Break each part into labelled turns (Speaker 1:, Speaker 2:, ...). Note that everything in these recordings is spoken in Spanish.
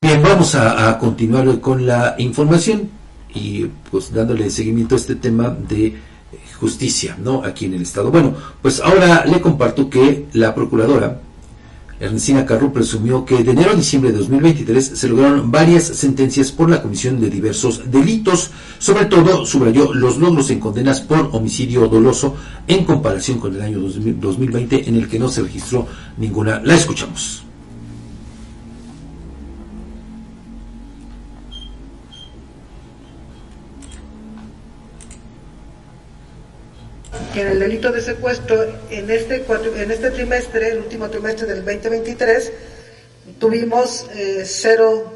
Speaker 1: Bien, vamos a, continuar con la información y pues dándole seguimiento a este tema de justicia, ¿no? Aquí en el Estado. Bueno, pues ahora le comparto que la procuradora Ernestina Carro presumió que de enero a diciembre de 2023 se lograron varias sentencias por la comisión de diversos delitos. Sobre todo, subrayó los logros en condenas por homicidio doloso en comparación con el año 2020 en el que no se registró ninguna. La escuchamos.
Speaker 2: En el delito de secuestro, en este, en este trimestre, el último trimestre del 2023, tuvimos eh, cero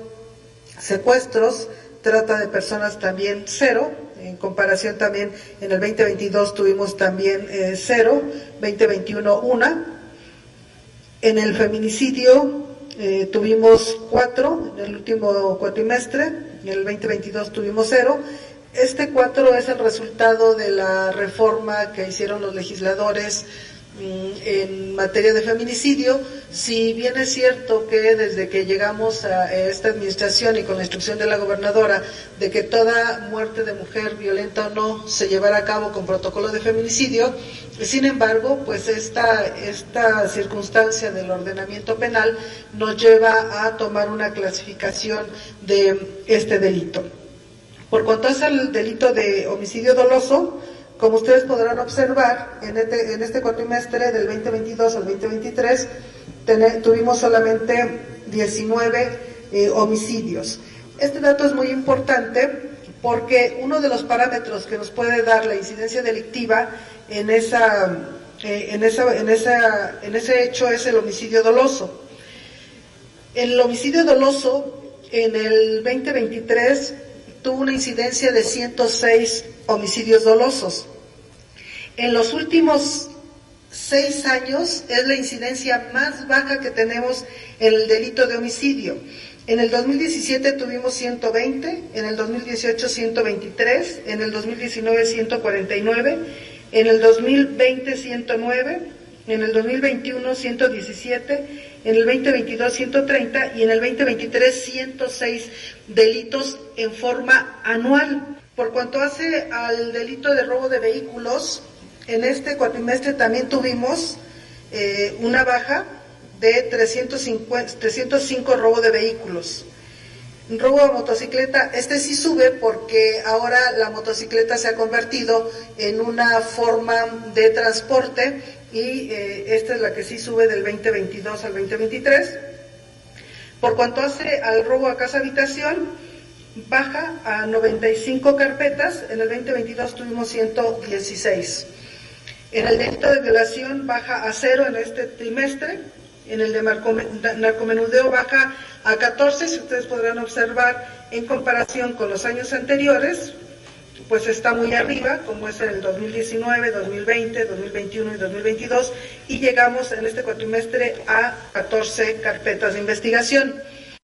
Speaker 2: secuestros, trata de personas también cero, en comparación también en el 2022 tuvimos también eh, cero, 2021 una. En el feminicidio eh, tuvimos cuatro en el último cuatrimestre, en el 2022 tuvimos cero, este 4 es el resultado de la reforma que hicieron los legisladores mm, en materia de feminicidio, si bien es cierto que desde que llegamos a esta administración y con la instrucción de la gobernadora de que toda muerte de mujer violenta o no se llevara a cabo con protocolo de feminicidio, sin embargo, pues esta, esta circunstancia del ordenamiento penal nos lleva a tomar una clasificación de este delito. Por es el delito de homicidio doloso, como ustedes podrán observar, en este, en este cuatrimestre del 2022 al 2023 tuvimos solamente 19 eh, homicidios. Este dato es muy importante porque uno de los parámetros que nos puede dar la incidencia delictiva en, eh, ese hecho es el homicidio doloso. El homicidio doloso en el 2023 tuvo una incidencia de 106 homicidios dolosos. En los últimos seis años es la incidencia más baja que tenemos en el delito de homicidio. En el 2017 tuvimos 120, en el 2018 123, en el 2019 149, en el 2020 109, en el 2021 117, en el 2022 130 y en el 2023 106 delitos en forma anual. Por cuanto hace al delito de robo de vehículos, en este cuatrimestre también tuvimos eh, una baja de 350, 305 robo de vehículos. Robo a motocicleta, este sí sube porque ahora la motocicleta se ha convertido en una forma de transporte y eh, esta es la que sí sube del 2022 al 2023. Por cuanto hace al robo a casa habitación, baja a 95 carpetas, en el 2022 tuvimos 116. En el delito de violación baja a cero en este trimestre, en el de narcomenudeo baja a 14, si ustedes podrán observar en comparación con los años anteriores, pues está muy arriba, como es en el 2019, 2020, 2021 y 2022, y llegamos en este cuatrimestre a 14 carpetas de investigación.